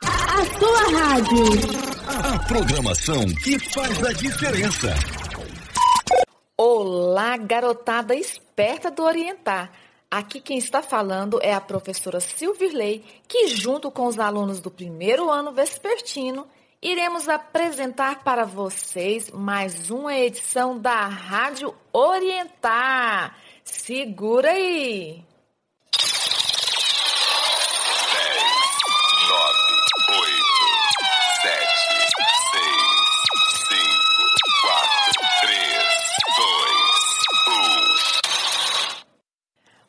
A sua rádio. A programação que faz a diferença. Olá, garotada esperta do Orientar. Aqui quem está falando é a professora Silvirley, que junto com os alunos do primeiro ano vespertino, iremos apresentar para vocês mais uma edição da Rádio Orientar. Segura aí!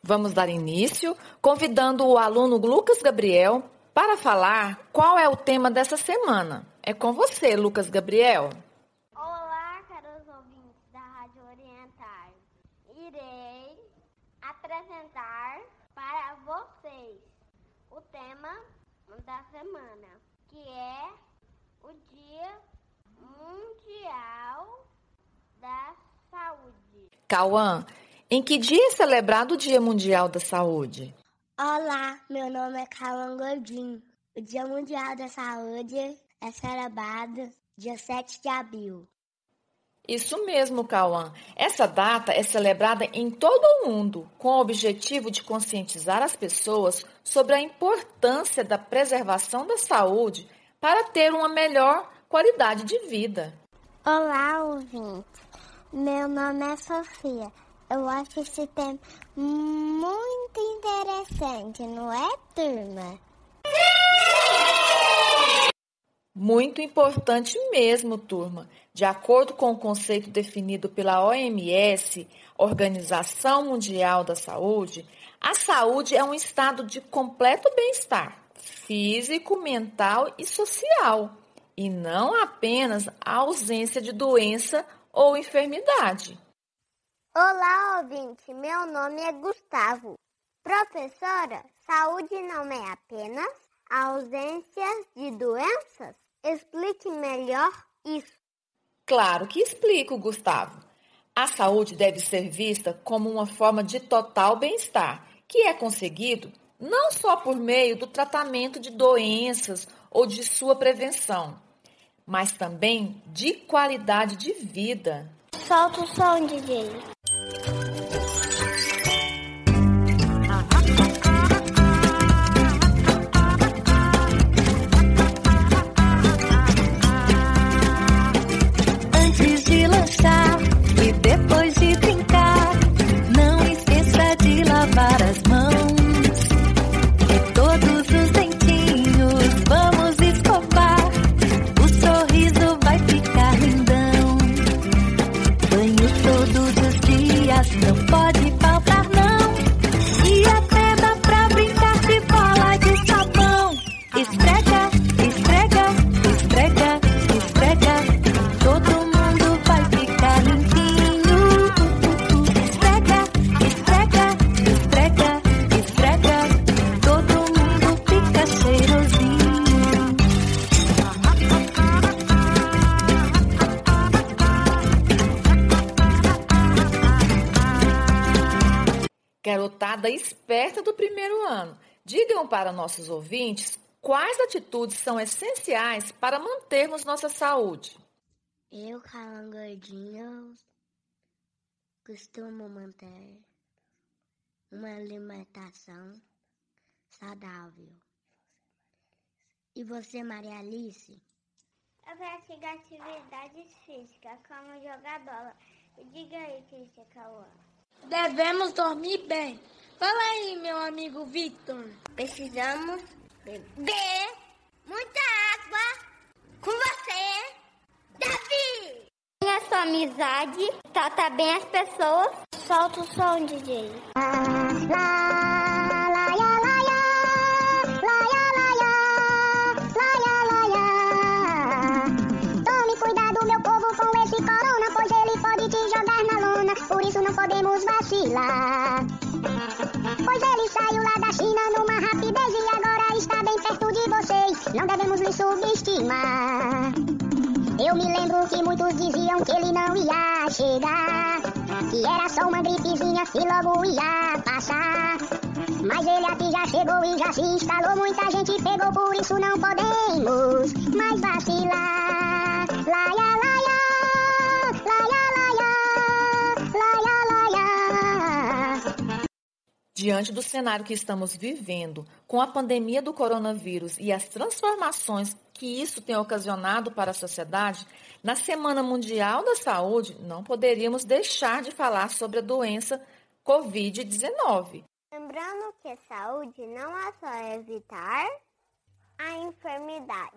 Vamos dar início convidando o aluno Lucas Gabriel para falar qual é o tema dessa semana. É com você, Lucas Gabriel. Olá, caros ouvintes da Rádio Oriental. Irei apresentar para vocês o tema da semana, que é o Dia Mundial da Saúde. Cauã, em que dia é celebrado o Dia Mundial da Saúde? Olá, meu nome é Cauã Gordinho. O Dia Mundial da Saúde é celebrado dia 7 de abril. Isso mesmo, Cauã. Essa data é celebrada em todo o mundo com o objetivo de conscientizar as pessoas sobre a importância da preservação da saúde para ter uma melhor qualidade de vida. Olá, ouvinte. Meu nome é Sofia. Eu acho esse tema muito interessante, não é, turma? Muito importante mesmo, turma. De acordo com o conceito definido pela OMS, Organização Mundial da Saúde, a saúde é um estado de completo bem-estar físico, mental e social, e não apenas a ausência de doença ou enfermidade. Olá, ouvinte. Meu nome é Gustavo. Professora, saúde não é apenas a ausência de doenças? Explique melhor isso. Claro que explico, Gustavo. A saúde deve ser vista como uma forma de total bem-estar, que é conseguido não só por meio do tratamento de doenças ou de sua prevenção, mas também de qualidade de vida. Solta o som, DJ. Garotada esperta do primeiro ano, digam para nossos ouvintes quais atitudes são essenciais para mantermos nossa saúde. Eu, Calan Gordinho, costumo manter uma alimentação saudável. E você, Maria Alice? Eu pratico atividades físicas, como jogar bola. Diga aí, Cristian Cauã. Devemos dormir bem. Fala aí, meu amigo Victor. Precisamos beber muita água com você, Davi. Tenha sua amizade, trata bem as pessoas. Solta o som, DJ. Tome subestimar. Eu me lembro que muitos diziam que ele não ia chegar. Que era só uma gripezinha que logo ia passar. Mas ele aqui já chegou e já se instalou. Muita gente pegou, por isso não podemos mais vacilar. Laia, laia, laia, laia, laia, laia. Diante do cenário que estamos vivendo, com a pandemia do coronavírus e as transformações que isso tem ocasionado para a sociedade, na Semana Mundial da Saúde, não poderíamos deixar de falar sobre a doença Covid-19. Lembrando que saúde não é só evitar a enfermidade,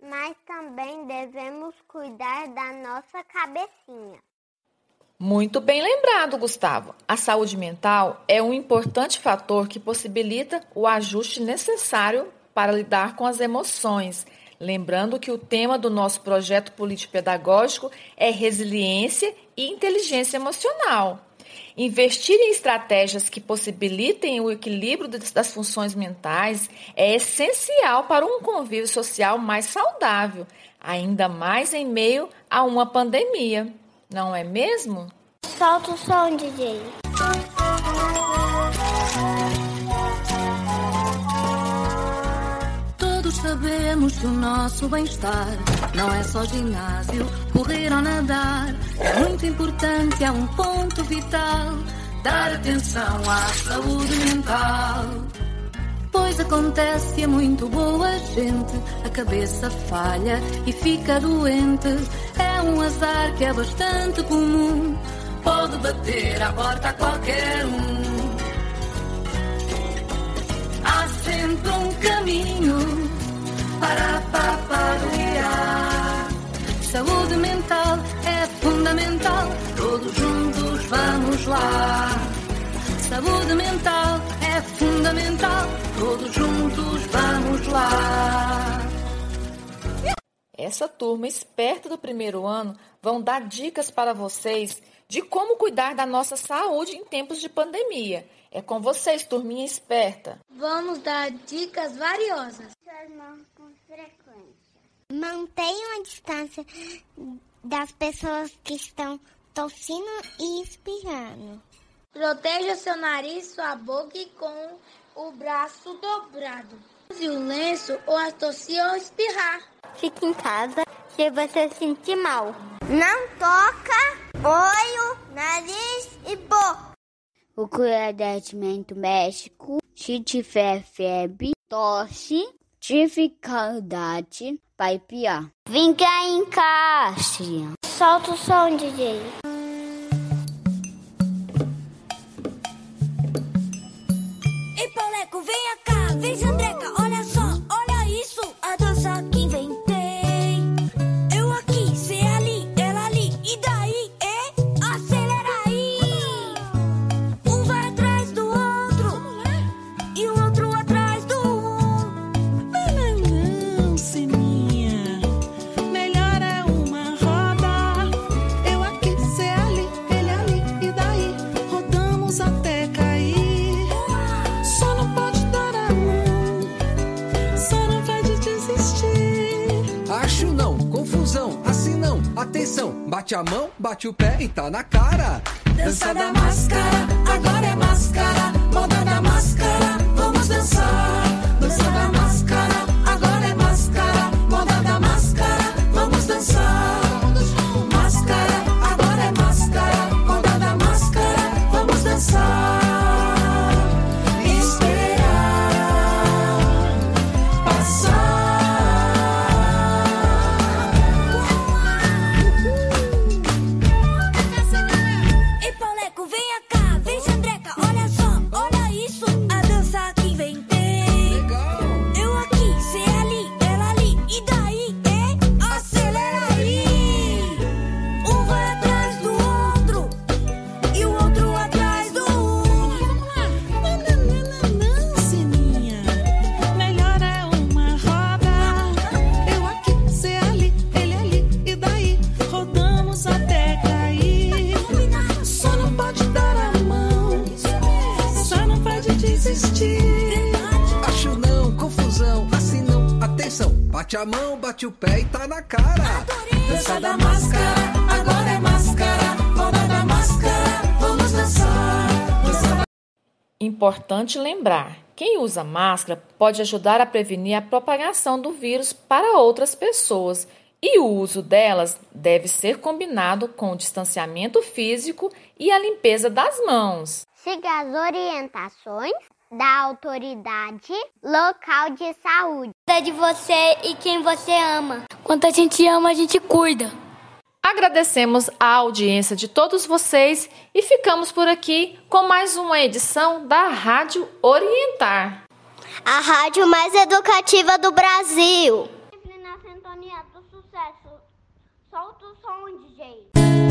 mas também devemos cuidar da nossa cabecinha. Muito bem lembrado, Gustavo. A saúde mental é um importante fator que possibilita o ajuste necessário para lidar com as emoções. Lembrando que o tema do nosso projeto político-pedagógico é resiliência e inteligência emocional. Investir em estratégias que possibilitem o equilíbrio das funções mentais é essencial para um convívio social mais saudável, ainda mais em meio a uma pandemia. Não é mesmo? Solta o som, DJ. Sabemos que o nosso bem-estar não é só ginásio, correr ou nadar. É muito importante, é um ponto vital. Dar atenção à saúde mental. Pois acontece a muito boa gente, a cabeça falha e fica doente. É um azar que é bastante comum, pode bater à porta a qualquer um. Há sempre um caminho para paparuiar. Saúde mental é fundamental, todos juntos vamos lá. Saúde mental é fundamental, todos juntos vamos lá. Essa turma esperta do primeiro ano vão dar dicas para vocês de como cuidar da nossa saúde em tempos de pandemia. É com vocês, turminha esperta. Vamos dar dicas valiosas. Frequência. Mantenham a distância das pessoas que estão tossindo e espirrando. Proteja seu nariz, sua boca e com o braço dobrado. Use o lenço ou a tossir ou espirrar. Fique em casa se você sentir mal. Não toca olho, nariz e boca. O cuidamento médico, se tiver febre, tosse, dificuldade, vai piar. Vem cá casa. Solta o som, DJ. Acho não, confusão, assim não, atenção, bate a mão, bate o pé e tá na cara. Dança da máscara, agora é máscara. Moda da máscara, vamos dançar. Dança da máscara, bate a mão, bate o pé e tá na cara. Dança da máscara, agora é máscara. Moda da máscara, vamos dançar. Dança da importante lembrar: quem usa máscara pode ajudar a prevenir a propagação do vírus para outras pessoas e o uso delas deve ser combinado com o distanciamento físico e a limpeza das mãos. Siga as orientações da autoridade local de saúde. Cuida de você e quem você ama. Quanto a gente ama, a gente cuida. Agradecemos a audiência de todos vocês e ficamos por aqui com mais uma edição da Rádio Orientar. A rádio mais educativa do Brasil. Sempre na sintonia do sucesso. Solta o som, DJ.